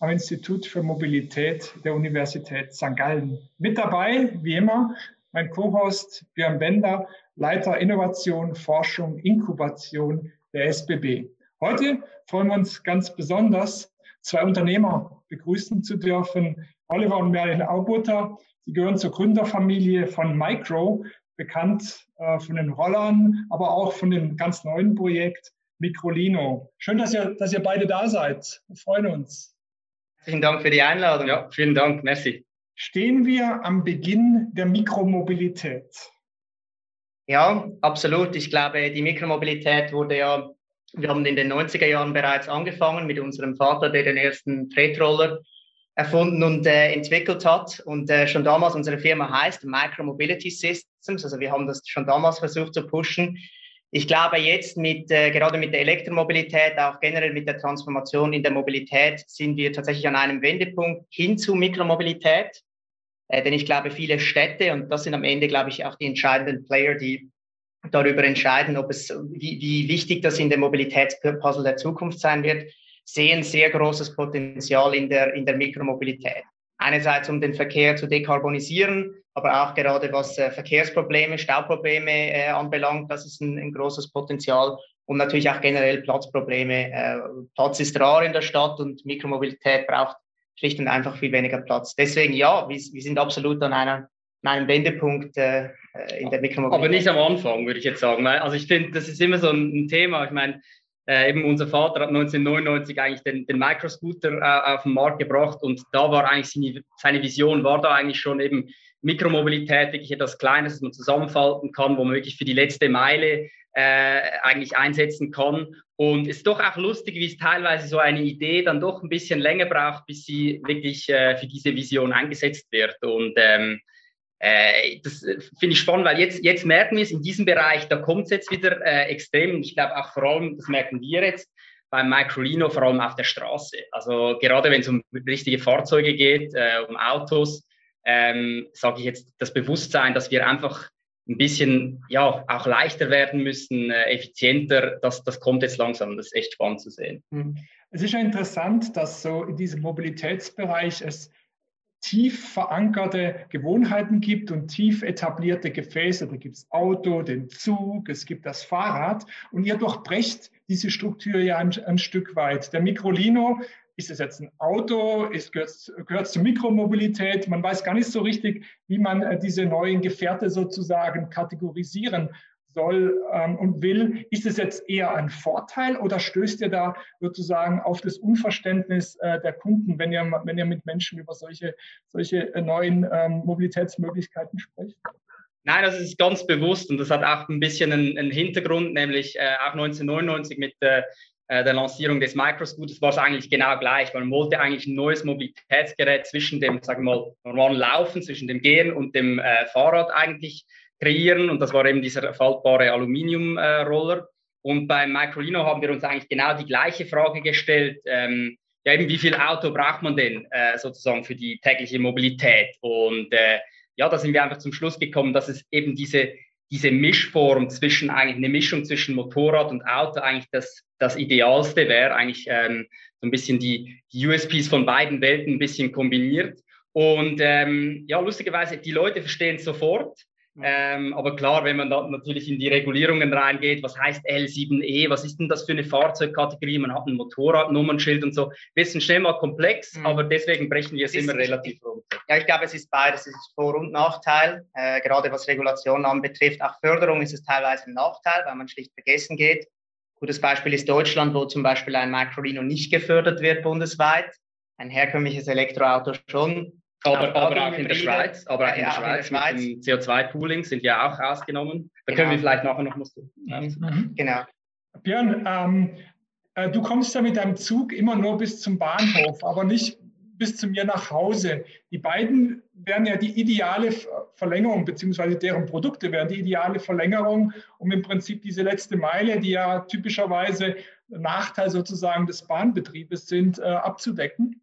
am Institut für Mobilität der Universität St. Gallen. Mit dabei, wie immer, mein Co-Host Björn Bender, Leiter Innovation, Forschung, Inkubation der SBB. Heute freuen wir uns ganz besonders, zwei Unternehmer begrüßen zu dürfen. Oliver und Merlin Aubutter. Sie gehören zur Gründerfamilie von Micro, bekannt äh, von den Rollern, aber auch von dem ganz neuen Projekt Microlino. Schön, dass ihr, dass ihr beide da seid. Wir freuen uns. Vielen Dank für die Einladung. Ja, vielen Dank. Merci. Stehen wir am Beginn der Mikromobilität? Ja, absolut. Ich glaube, die Mikromobilität wurde ja, wir haben in den 90er Jahren bereits angefangen mit unserem Vater, der den ersten Tretroller erfunden und äh, entwickelt hat. Und äh, schon damals unsere Firma heißt Micromobility Systems. Also wir haben das schon damals versucht zu pushen. Ich glaube, jetzt mit, äh, gerade mit der Elektromobilität, auch generell mit der Transformation in der Mobilität, sind wir tatsächlich an einem Wendepunkt hin zu Mikromobilität. Äh, denn ich glaube, viele Städte, und das sind am Ende, glaube ich, auch die entscheidenden Player, die darüber entscheiden, ob es, wie, wie wichtig das in der Mobilitätspuzzle der Zukunft sein wird, sehen sehr großes Potenzial in der, in der Mikromobilität. Einerseits, um den Verkehr zu dekarbonisieren, aber auch gerade was äh, Verkehrsprobleme, Stauprobleme äh, anbelangt, das ist ein, ein, großes Potenzial und natürlich auch generell Platzprobleme. Äh, Platz ist rar in der Stadt und Mikromobilität braucht schlicht und einfach viel weniger Platz. Deswegen ja, wir, wir sind absolut an einer, an einem Wendepunkt äh, in der Mikromobilität. Aber nicht am Anfang, würde ich jetzt sagen. Also ich finde, das ist immer so ein Thema. Ich meine, äh, eben unser Vater hat 1999 eigentlich den, den Microscooter äh, auf den Markt gebracht und da war eigentlich seine, seine Vision, war da eigentlich schon eben Mikromobilität, wirklich etwas Kleines, das man zusammenfalten kann, wo man wirklich für die letzte Meile äh, eigentlich einsetzen kann. Und es ist doch auch lustig, wie es teilweise so eine Idee dann doch ein bisschen länger braucht, bis sie wirklich äh, für diese Vision eingesetzt wird. Und ähm, äh, das finde ich spannend, weil jetzt, jetzt merken wir es in diesem Bereich, da kommt es jetzt wieder äh, extrem. Ich glaube auch vor allem, das merken wir jetzt beim Microlino, vor allem auf der Straße. Also gerade wenn es um richtige Fahrzeuge geht, äh, um Autos, ähm, sage ich jetzt das Bewusstsein, dass wir einfach ein bisschen ja auch leichter werden müssen, äh, effizienter, das, das kommt jetzt langsam. Das ist echt spannend zu sehen. Hm. Es ist ja interessant, dass so in diesem Mobilitätsbereich es tief verankerte Gewohnheiten gibt und tief etablierte Gefäße. Da gibt es Auto, den Zug, es gibt das Fahrrad und ihr durchbrecht diese Struktur ja ein, ein Stück weit. Der Microlino ist es jetzt ein Auto? Ist, gehört es zur Mikromobilität? Man weiß gar nicht so richtig, wie man äh, diese neuen Gefährte sozusagen kategorisieren soll ähm, und will. Ist es jetzt eher ein Vorteil oder stößt ihr da sozusagen auf das Unverständnis äh, der Kunden, wenn ihr, wenn ihr mit Menschen über solche, solche äh, neuen ähm, Mobilitätsmöglichkeiten spricht? Nein, das ist ganz bewusst und das hat auch ein bisschen einen, einen Hintergrund, nämlich äh, auch 1999 mit äh, der Lancierung des Microscooters war es eigentlich genau gleich. Man wollte eigentlich ein neues Mobilitätsgerät zwischen dem, sagen wir mal, normalen Laufen, zwischen dem Gehen und dem äh, Fahrrad eigentlich kreieren. Und das war eben dieser faltbare Aluminiumroller. Und beim Microlino haben wir uns eigentlich genau die gleiche Frage gestellt. Ähm, ja, eben wie viel Auto braucht man denn äh, sozusagen für die tägliche Mobilität? Und äh, ja, da sind wir einfach zum Schluss gekommen, dass es eben diese diese Mischform zwischen eigentlich eine Mischung zwischen Motorrad und Auto eigentlich das, das Idealste wäre, eigentlich ähm, so ein bisschen die, die USPs von beiden Welten ein bisschen kombiniert. Und ähm, ja, lustigerweise, die Leute verstehen sofort. Ähm, aber klar, wenn man da natürlich in die Regulierungen reingeht, was heißt L7E, was ist denn das für eine Fahrzeugkategorie? Man hat ein Motorradnummernschild und so. Wissen schnell mal komplex, mhm. aber deswegen brechen wir es immer relativ runter. Ja, ich glaube, es ist beides. Es ist Vor- und Nachteil. Äh, gerade was Regulation anbetrifft. Auch Förderung ist es teilweise ein Nachteil, weil man schlicht vergessen geht. Gutes Beispiel ist Deutschland, wo zum Beispiel ein Microlino nicht gefördert wird bundesweit. Ein herkömmliches Elektroauto schon. Aber, aber auch in der Schweiz, aber auch in der Schweiz, Schweiz. mit dem CO2-Pooling sind ja auch ausgenommen. Da genau. können wir vielleicht nachher noch was tun. Mhm. Genau. Björn, ähm, äh, du kommst ja mit deinem Zug immer nur bis zum Bahnhof, aber nicht bis zu mir nach Hause. Die beiden wären ja die ideale Verlängerung, beziehungsweise deren Produkte wären die ideale Verlängerung, um im Prinzip diese letzte Meile, die ja typischerweise Nachteil sozusagen des Bahnbetriebes sind, äh, abzudecken.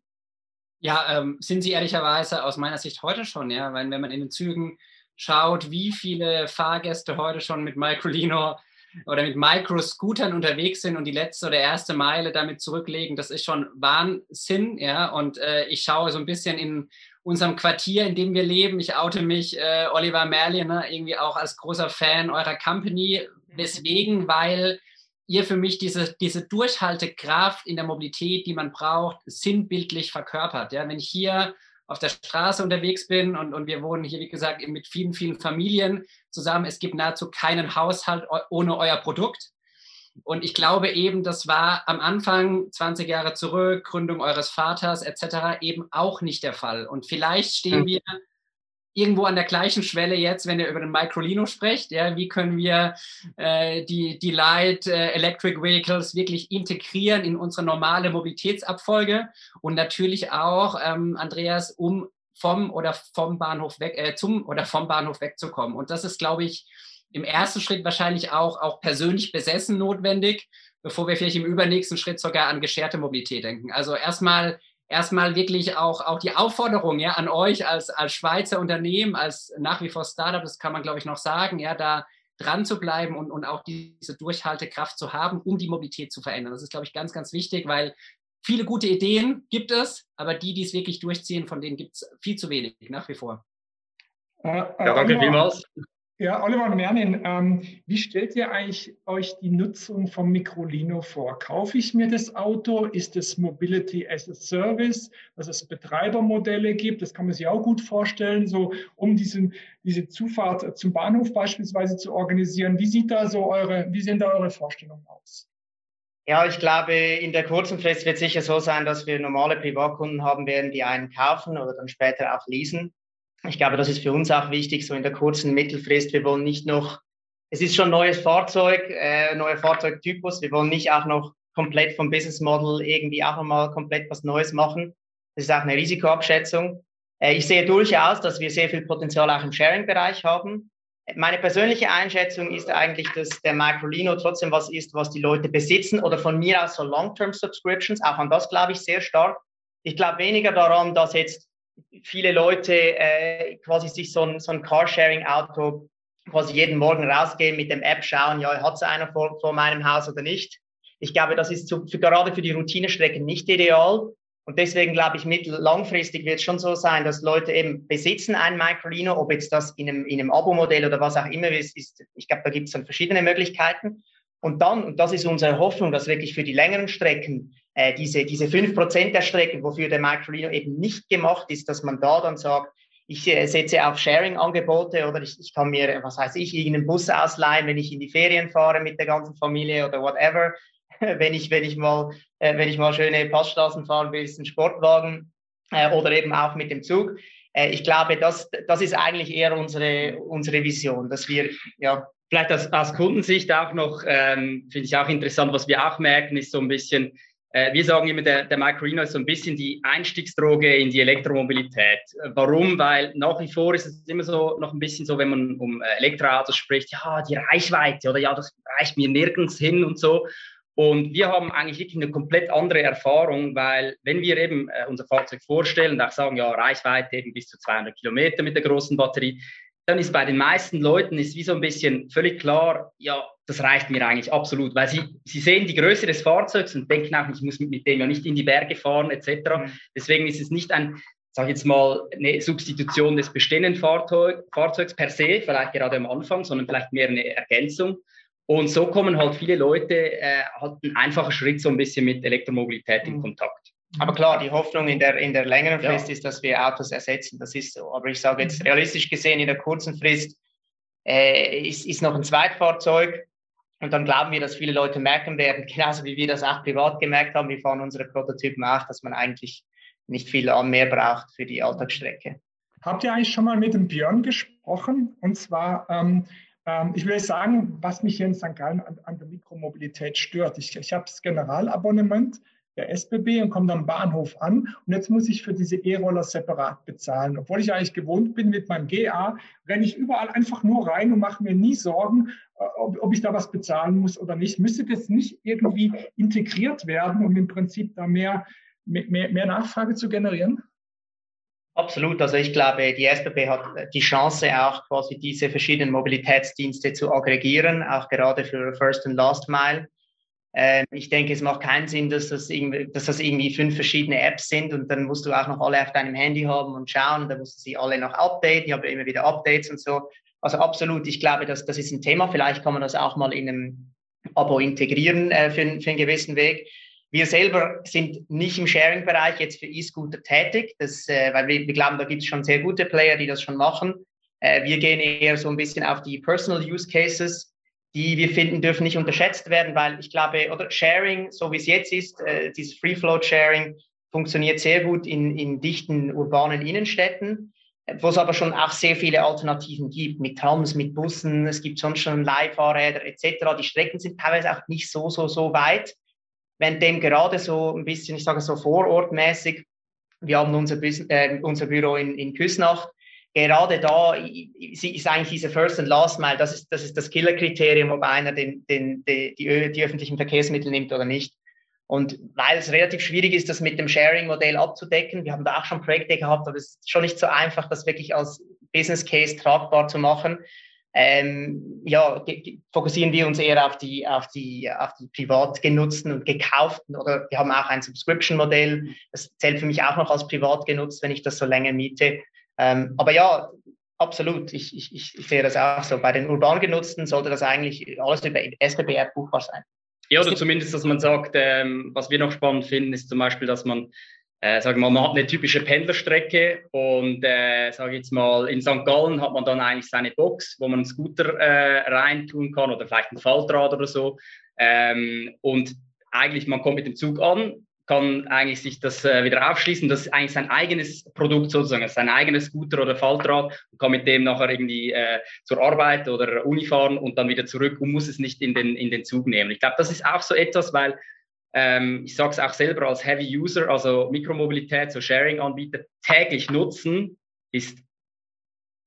Ja, ähm, sind sie ehrlicherweise aus meiner Sicht heute schon, ja, weil wenn man in den Zügen schaut, wie viele Fahrgäste heute schon mit Microlino oder mit Microscootern unterwegs sind und die letzte oder erste Meile damit zurücklegen, das ist schon Wahnsinn, ja. Und äh, ich schaue so ein bisschen in unserem Quartier, in dem wir leben. Ich oute mich, äh, Oliver Merlin, ne, irgendwie auch als großer Fan eurer Company. Weswegen? Weil ihr für mich diese, diese Durchhaltekraft in der Mobilität, die man braucht, sinnbildlich verkörpert. Ja, wenn ich hier auf der Straße unterwegs bin und, und wir wohnen hier, wie gesagt, mit vielen, vielen Familien zusammen. Es gibt nahezu keinen Haushalt ohne euer Produkt. Und ich glaube eben, das war am Anfang, 20 Jahre zurück, Gründung eures Vaters etc. eben auch nicht der Fall. Und vielleicht stehen hm. wir irgendwo an der gleichen Schwelle jetzt, wenn ihr über den Microlino sprecht. Ja, wie können wir äh, die, die Light äh, Electric Vehicles wirklich integrieren in unsere normale Mobilitätsabfolge und natürlich auch, ähm, Andreas, um vom oder vom Bahnhof weg, äh, zum oder vom Bahnhof wegzukommen. Und das ist, glaube ich, im ersten Schritt wahrscheinlich auch, auch persönlich besessen notwendig, bevor wir vielleicht im übernächsten Schritt sogar an gescherte Mobilität denken. Also erstmal erstmal wirklich auch, auch die Aufforderung ja, an euch als, als Schweizer Unternehmen, als nach wie vor Startup, das kann man, glaube ich, noch sagen, ja, da dran zu bleiben und, und auch diese Durchhaltekraft zu haben, um die Mobilität zu verändern. Das ist, glaube ich, ganz, ganz wichtig, weil viele gute Ideen gibt es, aber die, die es wirklich durchziehen, von denen gibt es viel zu wenig nach wie vor. Äh, äh, ja, danke vielmals. Ja, Oliver Mernin, ähm, wie stellt ihr eigentlich euch die Nutzung vom Microlino vor? Kaufe ich mir das Auto? Ist es Mobility as a Service, dass es Betreibermodelle gibt? Das kann man sich auch gut vorstellen, so um diesen, diese Zufahrt zum Bahnhof beispielsweise zu organisieren. Wie sieht da so eure, wie sehen da eure Vorstellungen aus? Ja, ich glaube, in der kurzen Frist wird sicher so sein, dass wir normale Privatkunden haben werden, die einen kaufen oder dann später auch leasen. Ich glaube, das ist für uns auch wichtig, so in der kurzen Mittelfrist. Wir wollen nicht noch, es ist schon neues Fahrzeug, äh, neuer Fahrzeugtypus. Wir wollen nicht auch noch komplett vom Business Model irgendwie auch nochmal komplett was Neues machen. Das ist auch eine Risikoabschätzung. Äh, ich sehe durchaus, dass wir sehr viel Potenzial auch im Sharing-Bereich haben. Meine persönliche Einschätzung ist eigentlich, dass der Microlino trotzdem was ist, was die Leute besitzen oder von mir aus so Long-Term-Subscriptions. Auch an das glaube ich sehr stark. Ich glaube weniger daran, dass jetzt viele Leute äh, quasi sich so ein, so ein Carsharing-Auto quasi jeden Morgen rausgehen, mit dem App schauen, ja, hat es einer vor, vor meinem Haus oder nicht. Ich glaube, das ist zu, für, gerade für die Routinestrecken nicht ideal. Und deswegen glaube ich, mittel langfristig wird es schon so sein, dass Leute eben besitzen ein Microlino, ob jetzt das in einem, in einem Abo-Modell oder was auch immer ist, ist ich glaube, da gibt es dann verschiedene Möglichkeiten. Und dann, und das ist unsere Hoffnung, dass wirklich für die längeren Strecken äh, diese, diese fünf Prozent der Strecken, wofür der Microlino eben nicht gemacht ist, dass man da dann sagt, ich äh, setze auf Sharing-Angebote oder ich, ich kann mir, was heißt ich, irgendeinen Bus ausleihen, wenn ich in die Ferien fahre mit der ganzen Familie oder whatever. wenn ich, wenn ich mal, äh, wenn ich mal schöne Passstraßen fahren will, ist ein Sportwagen oder eben auch mit dem Zug. Ich glaube, das, das ist eigentlich eher unsere, unsere Vision, dass wir, ja. Vielleicht aus, aus Kundensicht auch noch, ähm, finde ich auch interessant, was wir auch merken, ist so ein bisschen, wir sagen immer, der, der Microlino ist so ein bisschen die Einstiegsdroge in die Elektromobilität. Äh, warum? Weil nach wie vor ist es immer so noch ein bisschen so, wenn man um äh, Elektroautos spricht, ja, die Reichweite oder ja, das reicht mir nirgends hin und so. Und wir haben eigentlich wirklich eine komplett andere Erfahrung, weil wenn wir eben äh, unser Fahrzeug vorstellen und auch sagen, ja, Reichweite eben bis zu 200 Kilometer mit der großen Batterie, dann ist bei den meisten Leuten ist wie so ein bisschen völlig klar, ja, das reicht mir eigentlich absolut, weil sie, sie sehen die Größe des Fahrzeugs und denken auch, ich muss mit, mit dem ja nicht in die Berge fahren etc. Mhm. Deswegen ist es nicht ein, sage jetzt mal, eine Substitution des bestehenden Fahrzeug, Fahrzeugs per se, vielleicht gerade am Anfang, sondern vielleicht mehr eine Ergänzung. Und so kommen halt viele Leute, äh, halt ein einfacher Schritt so ein bisschen mit Elektromobilität in mhm. Kontakt. Aber klar, die Hoffnung in der, in der längeren Frist ja. ist, dass wir Autos ersetzen. Das ist so. Aber ich sage jetzt mhm. realistisch gesehen, in der kurzen Frist äh, ist, ist noch ein Zweitfahrzeug. Und dann glauben wir, dass viele Leute merken werden, genauso wie wir das auch privat gemerkt haben, wir fahren unsere Prototypen auch, dass man eigentlich nicht viel mehr braucht für die Alltagsstrecke. Habt ihr eigentlich schon mal mit dem Björn gesprochen? Und zwar, ähm, ähm, ich will sagen, was mich hier in St. Gallen an, an der Mikromobilität stört. Ich, ich habe das Generalabonnement der SBB und komme dann am Bahnhof an und jetzt muss ich für diese E-Roller separat bezahlen. Obwohl ich eigentlich gewohnt bin mit meinem GA, renne ich überall einfach nur rein und mache mir nie Sorgen, äh, ob, ob ich da was bezahlen muss oder nicht. Müsste das nicht irgendwie integriert werden, um im Prinzip da mehr, mehr, mehr Nachfrage zu generieren? Absolut. Also ich glaube, die SBB hat die Chance auch quasi diese verschiedenen Mobilitätsdienste zu aggregieren, auch gerade für First and Last Mile. Ähm, ich denke, es macht keinen Sinn, dass das, irgendwie, dass das irgendwie fünf verschiedene Apps sind und dann musst du auch noch alle auf deinem Handy haben und schauen. Dann musst du sie alle noch updaten. Ich habe immer wieder Updates und so. Also absolut. Ich glaube, dass das ist ein Thema. Vielleicht kann man das auch mal in einem Abo integrieren äh, für, für einen gewissen Weg. Wir selber sind nicht im Sharing-Bereich jetzt für E-Scooter tätig, das, äh, weil wir, wir, glauben, da gibt es schon sehr gute Player, die das schon machen. Äh, wir gehen eher so ein bisschen auf die Personal Use Cases, die wir finden, dürfen nicht unterschätzt werden, weil ich glaube, oder Sharing, so wie es jetzt ist, äh, dieses Free-Float-Sharing funktioniert sehr gut in, in dichten urbanen Innenstädten, wo es aber schon auch sehr viele Alternativen gibt, mit Trams, mit Bussen, es gibt sonst schon Leihfahrräder etc. Die Strecken sind teilweise auch nicht so, so, so weit wenn dem gerade so ein bisschen, ich sage so vorortmäßig, wir haben unser, äh, unser Büro in, in Küsnacht, gerade da ist eigentlich diese First and Last Mile, das ist das, ist das Killerkriterium, ob einer den, den, die, die, die öffentlichen Verkehrsmittel nimmt oder nicht. Und weil es relativ schwierig ist, das mit dem Sharing-Modell abzudecken, wir haben da auch schon Projekte gehabt, aber es ist schon nicht so einfach, das wirklich als Business Case tragbar zu machen ähm, ja, fokussieren wir uns eher auf die, auf die, auf die privat genutzten und gekauften oder wir haben auch ein Subscription-Modell. Das zählt für mich auch noch als privat genutzt, wenn ich das so länger miete. Ähm, aber ja, absolut. Ich, ich, ich sehe das auch so. Bei den urban genutzten sollte das eigentlich alles über SBB-App buchbar sein. Ja, oder zumindest, dass man sagt, ähm, was wir noch spannend finden, ist zum Beispiel, dass man äh, sagen wir mal, man hat eine typische Pendlerstrecke und äh, sage jetzt mal, in St. Gallen hat man dann eigentlich seine Box, wo man einen Scooter äh, reintun kann oder vielleicht ein Faltrad oder so. Ähm, und eigentlich, man kommt mit dem Zug an, kann eigentlich sich das äh, wieder aufschließen. Das ist eigentlich sein eigenes Produkt sozusagen, sein eigenes Scooter oder Faltrad und kann mit dem nachher irgendwie äh, zur Arbeit oder Uni fahren und dann wieder zurück und muss es nicht in den, in den Zug nehmen. Ich glaube, das ist auch so etwas, weil ähm, ich sage es auch selber als Heavy User, also Mikromobilität, so Sharing-Anbieter täglich nutzen, ist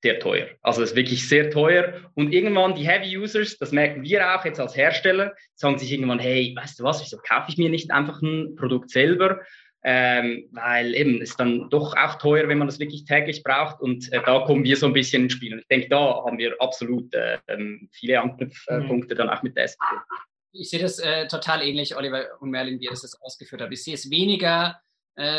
sehr teuer. Also es ist wirklich sehr teuer. Und irgendwann die Heavy Users, das merken wir auch jetzt als Hersteller, sagen sich irgendwann, hey, weißt du was, wieso kaufe ich mir nicht einfach ein Produkt selber? Ähm, weil eben es ist dann doch auch teuer, wenn man das wirklich täglich braucht. Und äh, da kommen wir so ein bisschen ins Spiel. Und ich denke, da haben wir absolut äh, viele Anknüpfpunkte mhm. dann auch mit der SPP ich sehe das äh, total ähnlich, Oliver und Merlin, wie ihr das jetzt ausgeführt habt. Ich sehe es weniger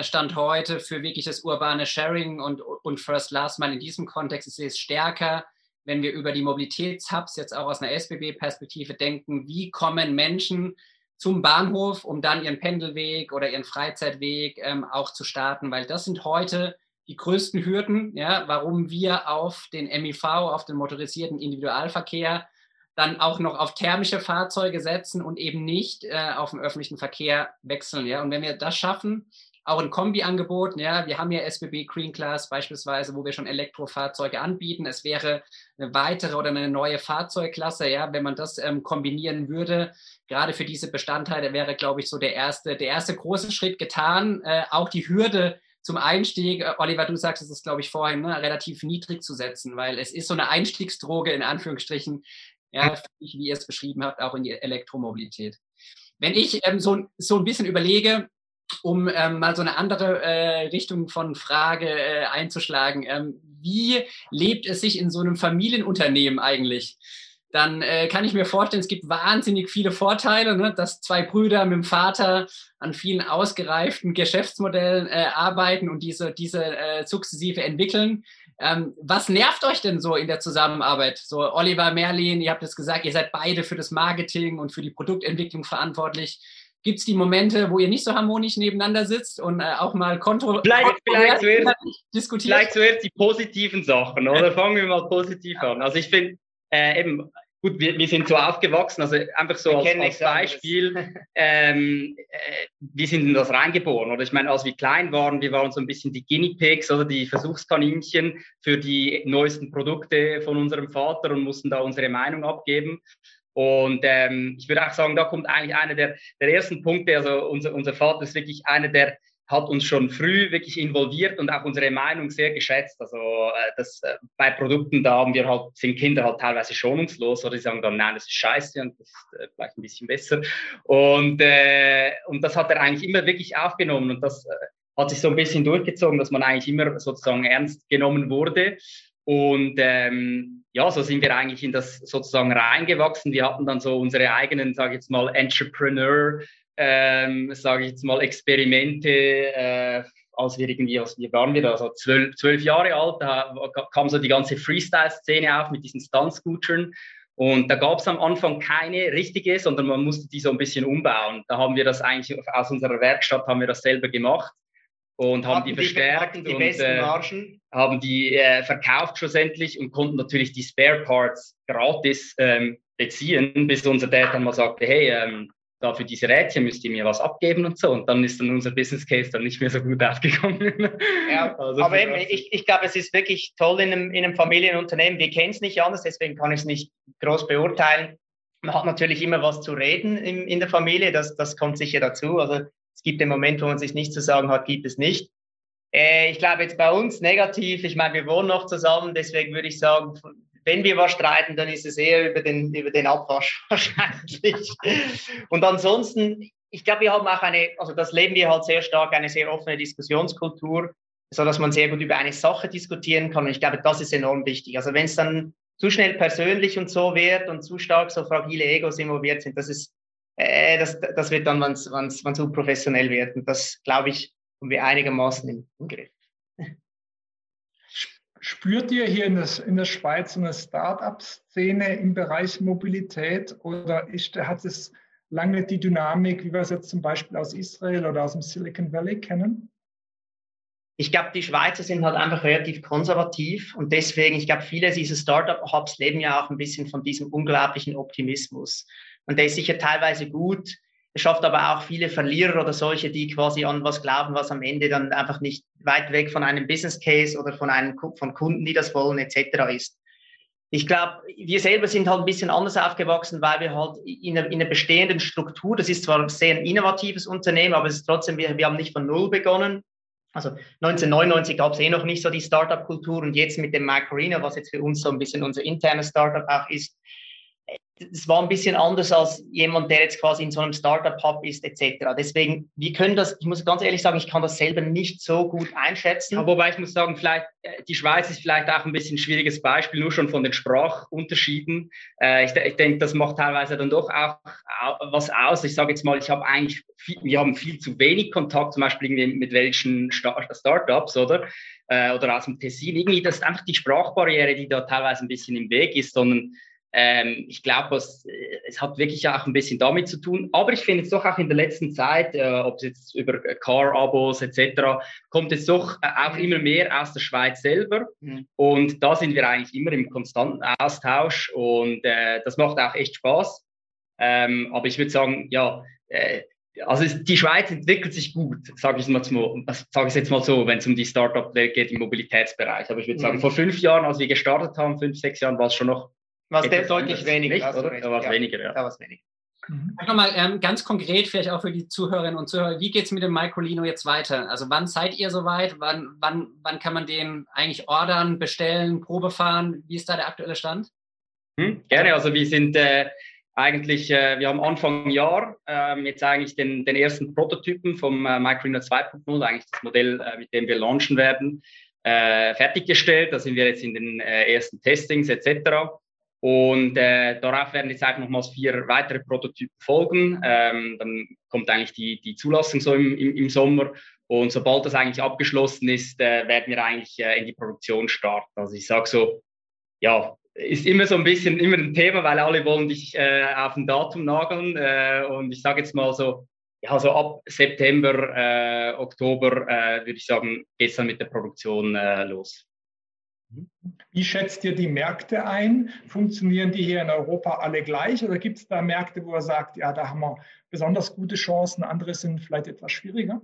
Stand heute für wirklich das urbane Sharing und, und First Last Mal in diesem Kontext. Sehe es stärker, wenn wir über die Mobilitätshubs jetzt auch aus einer SBB-Perspektive denken. Wie kommen Menschen zum Bahnhof, um dann ihren Pendelweg oder ihren Freizeitweg ähm, auch zu starten? Weil das sind heute die größten Hürden, ja, warum wir auf den MIV, auf den motorisierten Individualverkehr dann auch noch auf thermische Fahrzeuge setzen und eben nicht äh, auf den öffentlichen Verkehr wechseln. Ja? Und wenn wir das schaffen, auch ein Kombi-Angebot, ja, wir haben ja SBB Green Class beispielsweise, wo wir schon Elektrofahrzeuge anbieten. Es wäre eine weitere oder eine neue Fahrzeugklasse, ja, wenn man das ähm, kombinieren würde. Gerade für diese Bestandteile wäre, glaube ich, so der erste, der erste große Schritt getan. Äh, auch die Hürde zum Einstieg, äh, Oliver, du sagst es ist, glaube ich, vorhin, ne, relativ niedrig zu setzen, weil es ist so eine Einstiegsdroge in Anführungsstrichen, ja, wie ihr es beschrieben habt, auch in die Elektromobilität. Wenn ich ähm, so, so ein bisschen überlege, um ähm, mal so eine andere äh, Richtung von Frage äh, einzuschlagen, ähm, wie lebt es sich in so einem Familienunternehmen eigentlich? Dann äh, kann ich mir vorstellen, es gibt wahnsinnig viele Vorteile, ne? dass zwei Brüder mit dem Vater an vielen ausgereiften Geschäftsmodellen äh, arbeiten und diese, diese äh, sukzessive entwickeln. Ähm, was nervt euch denn so in der Zusammenarbeit? So Oliver, Merlin, ihr habt es gesagt, ihr seid beide für das Marketing und für die Produktentwicklung verantwortlich. Gibt es die Momente, wo ihr nicht so harmonisch nebeneinander sitzt und äh, auch mal kontrolliert vielleicht, vielleicht zuerst, diskutiert? Vielleicht zuerst die positiven Sachen, oder? Fangen wir mal positiv an. Also ich finde äh, eben gut, wir, wir sind so aufgewachsen, also einfach so als, als Beispiel, ähm, äh, wir sind in das reingeboren. Oder ich meine, als wir klein waren, wir waren so ein bisschen die Guinea Pigs oder die Versuchskaninchen für die neuesten Produkte von unserem Vater und mussten da unsere Meinung abgeben. Und ähm, ich würde auch sagen, da kommt eigentlich einer der, der ersten Punkte. Also unser, unser Vater ist wirklich einer, der hat uns schon früh wirklich involviert und auch unsere Meinung sehr geschätzt. Also äh, das, äh, bei Produkten, da haben wir halt, sind Kinder halt teilweise schonungslos oder die sagen dann, nein, das ist scheiße und das ist äh, vielleicht ein bisschen besser. Und, äh, und das hat er eigentlich immer wirklich aufgenommen und das äh, hat sich so ein bisschen durchgezogen, dass man eigentlich immer sozusagen ernst genommen wurde. Und ähm, ja, so sind wir eigentlich in das sozusagen reingewachsen. Wir hatten dann so unsere eigenen, sage ich jetzt mal, Entrepreneur, ähm, sage ich jetzt mal, Experimente, äh, als wir irgendwie, als wie waren wir da, so zwölf, zwölf Jahre alt, da kam so die ganze Freestyle-Szene auf mit diesen Stunt-Scootern. Und da gab es am Anfang keine richtige, sondern man musste die so ein bisschen umbauen. Da haben wir das eigentlich aus unserer Werkstatt haben wir das selber gemacht und haben die verstärkt die, die und äh, haben die äh, verkauft schlussendlich und konnten natürlich die Spare Parts gratis ähm, beziehen, bis unser Dad dann mal sagte, hey, ähm, da für diese Rädchen müsst ihr mir was abgeben und so. Und dann ist dann unser Business Case dann nicht mehr so gut aufgekommen. Ja, also aber eben, ich, ich glaube, es ist wirklich toll in einem, in einem Familienunternehmen. Wir kennen es nicht anders, deswegen kann ich es nicht groß beurteilen. Man hat natürlich immer was zu reden in, in der Familie, das, das kommt sicher dazu. Also es gibt den Moment, wo man sich nichts zu sagen hat, gibt es nicht. Äh, ich glaube jetzt bei uns negativ, ich meine, wir wohnen noch zusammen, deswegen würde ich sagen, wenn wir was streiten, dann ist es eher über den, über den Abwasch wahrscheinlich. Und ansonsten, ich glaube, wir haben auch eine, also das leben wir halt sehr stark, eine sehr offene Diskussionskultur, so dass man sehr gut über eine Sache diskutieren kann. Und ich glaube, das ist enorm wichtig. Also wenn es dann zu schnell persönlich und so wird und zu stark so fragile Egos involviert sind, das ist äh, das, das wird dann, wenn es zu professionell wird. Und das, glaube ich, haben wir einigermaßen im, im Griff. Spürt ihr hier in, das, in der Schweiz eine Start-up-Szene im Bereich Mobilität oder ist, hat es lange die Dynamik, wie wir es jetzt zum Beispiel aus Israel oder aus dem Silicon Valley kennen? Ich glaube, die Schweizer sind halt einfach relativ konservativ und deswegen, ich glaube, viele dieser Startup-Hubs leben ja auch ein bisschen von diesem unglaublichen Optimismus. Und der ist sicher teilweise gut. Schafft aber auch viele Verlierer oder solche, die quasi an was glauben, was am Ende dann einfach nicht weit weg von einem Business Case oder von einem von Kunden, die das wollen, etc. ist. Ich glaube, wir selber sind halt ein bisschen anders aufgewachsen, weil wir halt in einer, in einer bestehenden Struktur, das ist zwar ein sehr innovatives Unternehmen, aber es ist trotzdem, wir, wir haben nicht von Null begonnen. Also 1999 gab es eh noch nicht so die Startup-Kultur und jetzt mit dem Macarena, was jetzt für uns so ein bisschen unser internes Startup auch ist, es war ein bisschen anders als jemand, der jetzt quasi in so einem Startup-Hub ist, etc. Deswegen, wir können das, ich muss ganz ehrlich sagen, ich kann das selber nicht so gut einschätzen. Aber wobei ich muss sagen, vielleicht, äh, die Schweiz ist vielleicht auch ein bisschen ein schwieriges Beispiel, nur schon von den Sprachunterschieden. Äh, ich, ich denke, das macht teilweise dann doch auch was aus. Ich sage jetzt mal, ich habe eigentlich, viel, wir haben viel zu wenig Kontakt, zum Beispiel mit welchen Startups, oder? Äh, oder aus dem Tessin. Irgendwie, das ist einfach die Sprachbarriere, die da teilweise ein bisschen im Weg ist, sondern ähm, ich glaube, es, äh, es hat wirklich auch ein bisschen damit zu tun. Aber ich finde es doch auch in der letzten Zeit, äh, ob es jetzt über Car-Abos etc., kommt es doch äh, auch immer mehr aus der Schweiz selber. Mhm. Und da sind wir eigentlich immer im konstanten Austausch und äh, das macht auch echt Spaß. Ähm, aber ich würde sagen, ja, äh, also die Schweiz entwickelt sich gut, sage ich, ich jetzt mal so, wenn es um die Startup-Welt geht im Mobilitätsbereich. Aber ich würde sagen, mhm. vor fünf Jahren, als wir gestartet haben, fünf, sechs Jahren, war es schon noch was der deutlich weniger. Nicht, oder? Da war es ja. weniger, ja. Da war es weniger. Mhm. Nochmal ähm, ganz konkret, vielleicht auch für die Zuhörerinnen und Zuhörer, wie geht es mit dem Microlino jetzt weiter? Also wann seid ihr soweit? Wann, wann, wann kann man den eigentlich ordern, bestellen, Probe fahren? Wie ist da der aktuelle Stand? Hm, gerne, also wir sind äh, eigentlich, äh, wir haben Anfang Jahr äh, jetzt eigentlich den, den ersten Prototypen vom äh, Microlino 2.0, eigentlich das Modell, äh, mit dem wir launchen werden, äh, fertiggestellt. Da sind wir jetzt in den äh, ersten Testings etc. Und äh, darauf werden jetzt auch nochmals vier weitere Prototypen folgen. Ähm, dann kommt eigentlich die, die Zulassung so im, im, im Sommer. Und sobald das eigentlich abgeschlossen ist, äh, werden wir eigentlich äh, in die Produktion starten. Also ich sage so, ja, ist immer so ein bisschen immer ein Thema, weil alle wollen dich äh, auf ein Datum nageln. Äh, und ich sage jetzt mal so, ja, so ab September, äh, Oktober würde ich sagen, geht es dann mit der Produktion los. Wie schätzt ihr die Märkte ein? Funktionieren die hier in Europa alle gleich oder gibt es da Märkte, wo er sagt, ja, da haben wir besonders gute Chancen, andere sind vielleicht etwas schwieriger?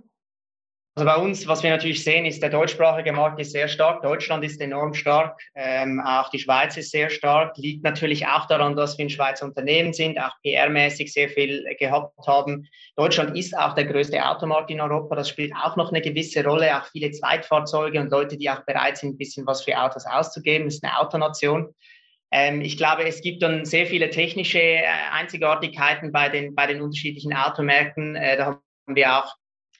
Also bei uns, was wir natürlich sehen, ist, der deutschsprachige Markt ist sehr stark. Deutschland ist enorm stark. Ähm, auch die Schweiz ist sehr stark. Liegt natürlich auch daran, dass wir ein Schweizer Unternehmen sind, auch PR-mäßig sehr viel gehabt haben. Deutschland ist auch der größte Automarkt in Europa. Das spielt auch noch eine gewisse Rolle. Auch viele Zweitfahrzeuge und Leute, die auch bereit sind, ein bisschen was für Autos auszugeben. Das ist eine Autonation. Ähm, ich glaube, es gibt dann sehr viele technische äh, Einzigartigkeiten bei den, bei den unterschiedlichen Automärkten. Äh, da haben wir auch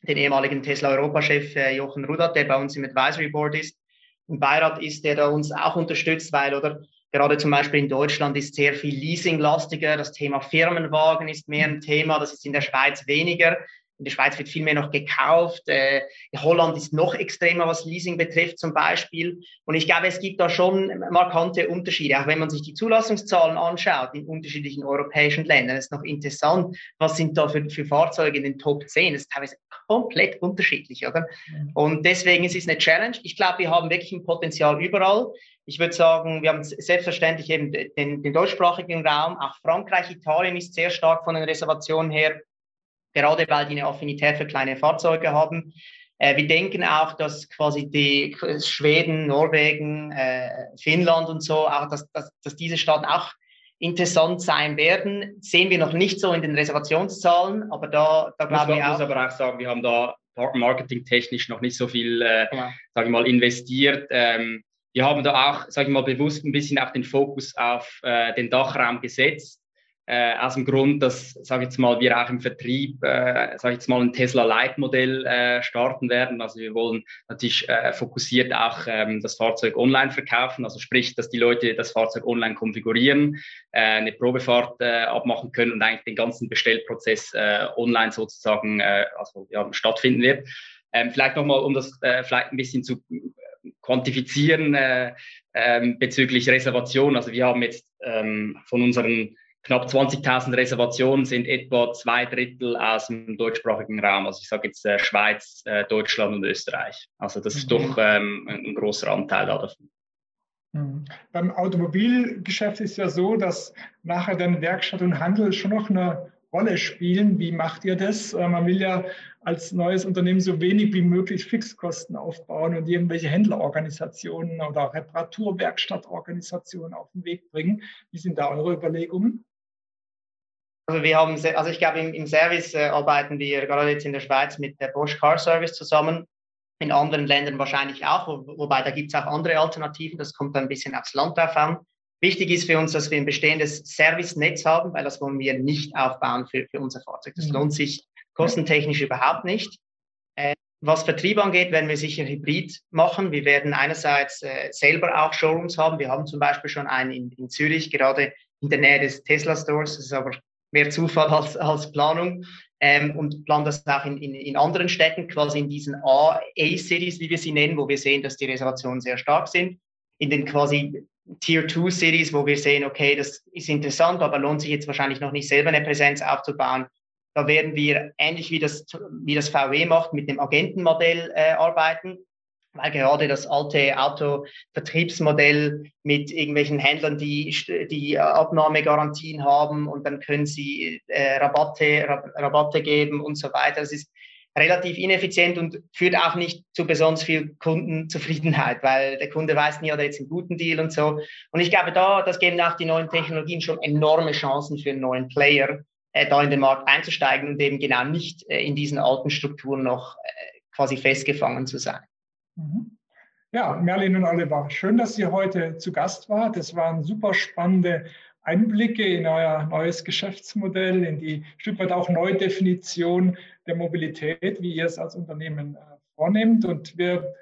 den ehemaligen Tesla-Europachef äh, Jochen Rudert, der bei uns im Advisory Board ist, im Beirat ist, der da uns auch unterstützt, weil oder gerade zum Beispiel in Deutschland ist sehr viel Leasing-lastiger, das Thema Firmenwagen ist mehr ein Thema, das ist in der Schweiz weniger. In der Schweiz wird viel mehr noch gekauft. Äh, Holland ist noch extremer, was Leasing betrifft zum Beispiel. Und ich glaube, es gibt da schon markante Unterschiede. Auch wenn man sich die Zulassungszahlen anschaut in unterschiedlichen europäischen Ländern, ist noch interessant, was sind da für, für Fahrzeuge in den Top 10. Das ist teilweise komplett unterschiedlich, oder? Mhm. Und deswegen ist es eine Challenge. Ich glaube, wir haben wirklich ein Potenzial überall. Ich würde sagen, wir haben selbstverständlich eben den, den deutschsprachigen Raum. Auch Frankreich, Italien ist sehr stark von den Reservationen her gerade weil die eine Affinität für kleine Fahrzeuge haben. Äh, wir denken auch, dass quasi die Schweden, Norwegen, äh, Finnland und so, auch dass, dass, dass diese Staaten auch interessant sein werden. Sehen wir noch nicht so in den Reservationszahlen, aber da, da glaube ich auch. Ich muss aber auch sagen, wir haben da marketingtechnisch noch nicht so viel, äh, ja. sage ich mal, investiert. Ähm, wir haben da auch, sage ich mal, bewusst ein bisschen auch den Fokus auf äh, den Dachraum gesetzt äh, aus dem Grund, dass, sage ich jetzt mal, wir auch im Vertrieb, äh, sage ich jetzt mal, ein Tesla Light Modell äh, starten werden. Also wir wollen natürlich äh, fokussiert auch ähm, das Fahrzeug online verkaufen, also sprich, dass die Leute das Fahrzeug online konfigurieren, äh, eine Probefahrt äh, abmachen können und eigentlich den ganzen Bestellprozess äh, online sozusagen äh, also, ja, stattfinden wird. Ähm, vielleicht nochmal, um das äh, vielleicht ein bisschen zu quantifizieren äh, äh, bezüglich Reservation. Also wir haben jetzt ähm, von unseren knapp 20.000 Reservationen sind etwa zwei Drittel aus dem deutschsprachigen Raum. Also ich sage jetzt äh, Schweiz, äh, Deutschland und Österreich. Also das ist mhm. doch ähm, ein großer Anteil davon. Mhm. Beim Automobilgeschäft ist ja so, dass nachher dann Werkstatt und Handel schon noch eine Rolle spielen. Wie macht ihr das? Äh, man will ja als neues Unternehmen so wenig wie möglich Fixkosten aufbauen und irgendwelche Händlerorganisationen oder Reparaturwerkstattorganisationen auf den Weg bringen. Wie sind da eure Überlegungen? Also wir haben, also ich glaube, im, im Service äh, arbeiten wir gerade jetzt in der Schweiz mit der Bosch Car Service zusammen. In anderen Ländern wahrscheinlich auch, wo, wobei da gibt es auch andere Alternativen. Das kommt dann ein bisschen aufs Land drauf an. Wichtig ist für uns, dass wir ein bestehendes Service-Netz haben, weil das wollen wir nicht aufbauen für, für unser Fahrzeug. Das mhm. lohnt sich kostentechnisch überhaupt nicht. Äh, was Vertrieb angeht, werden wir sicher Hybrid machen. Wir werden einerseits äh, selber auch Showrooms haben. Wir haben zum Beispiel schon einen in, in Zürich, gerade in der Nähe des Tesla Stores. Das ist aber mehr Zufall als, als Planung. Ähm, und planen das auch in, in, in anderen Städten, quasi in diesen A-Cities, wie wir sie nennen, wo wir sehen, dass die Reservationen sehr stark sind. In den quasi Tier 2 Cities, wo wir sehen, okay, das ist interessant, aber lohnt sich jetzt wahrscheinlich noch nicht selber eine Präsenz aufzubauen. Da werden wir ähnlich wie das, wie das VW macht, mit dem Agentenmodell äh, arbeiten weil gerade das alte Autovertriebsmodell mit irgendwelchen Händlern, die, die Abnahmegarantien haben und dann können sie äh, Rabatte, Rabatte geben und so weiter. Das ist relativ ineffizient und führt auch nicht zu besonders viel Kundenzufriedenheit, weil der Kunde weiß nie, oder jetzt einen guten Deal und so. Und ich glaube, da, das geben auch die neuen Technologien schon enorme Chancen für einen neuen Player, äh, da in den Markt einzusteigen und eben genau nicht äh, in diesen alten Strukturen noch äh, quasi festgefangen zu sein. Mhm. Ja, Merlin und Oliver, schön, dass ihr heute zu Gast wart. Das waren super spannende Einblicke in euer neues Geschäftsmodell, in die Stück weit auch Neudefinition der Mobilität, wie ihr es als Unternehmen äh, vornehmt. Und wir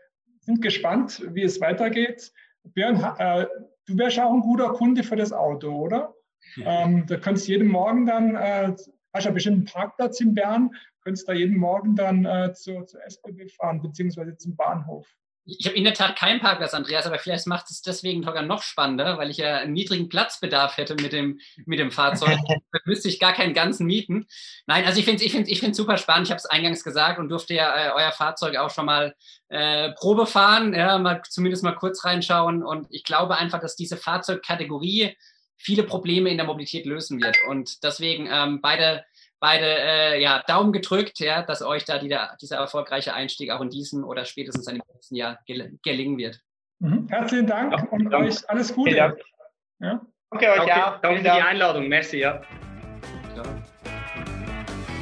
sind gespannt, wie es weitergeht. Björn, äh, du wärst auch ein guter Kunde für das Auto, oder? Ja. Ähm, da kannst du jeden Morgen dann, äh, hast ja bestimmt einen Parkplatz in Bern, könntest da jeden Morgen dann äh, zur, zur SBB fahren, beziehungsweise zum Bahnhof. Ich habe in der Tat keinen Parkplatz, Andreas, aber vielleicht macht es deswegen sogar noch spannender, weil ich ja einen niedrigen Platzbedarf hätte mit dem, mit dem Fahrzeug. da müsste ich gar keinen ganzen mieten. Nein, also ich finde es ich find, ich find super spannend. Ich habe es eingangs gesagt und durfte ja äh, euer Fahrzeug auch schon mal äh, Probe fahren, ja, mal, zumindest mal kurz reinschauen. Und ich glaube einfach, dass diese Fahrzeugkategorie viele Probleme in der Mobilität lösen wird. Und deswegen ähm, beide beide äh, ja, Daumen gedrückt, ja, dass euch da die, dieser erfolgreiche Einstieg auch in diesem oder spätestens in dem nächsten Jahr gel gelingen wird. Mhm. Herzlichen Dank ja, und danke. euch alles Gute. Ja. Danke euch auch. Danke für die Einladung. Merci, ja.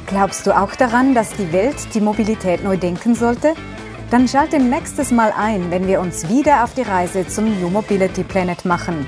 Glaubst du auch daran, dass die Welt die Mobilität neu denken sollte? Dann schalte nächstes Mal ein, wenn wir uns wieder auf die Reise zum New Mobility Planet machen.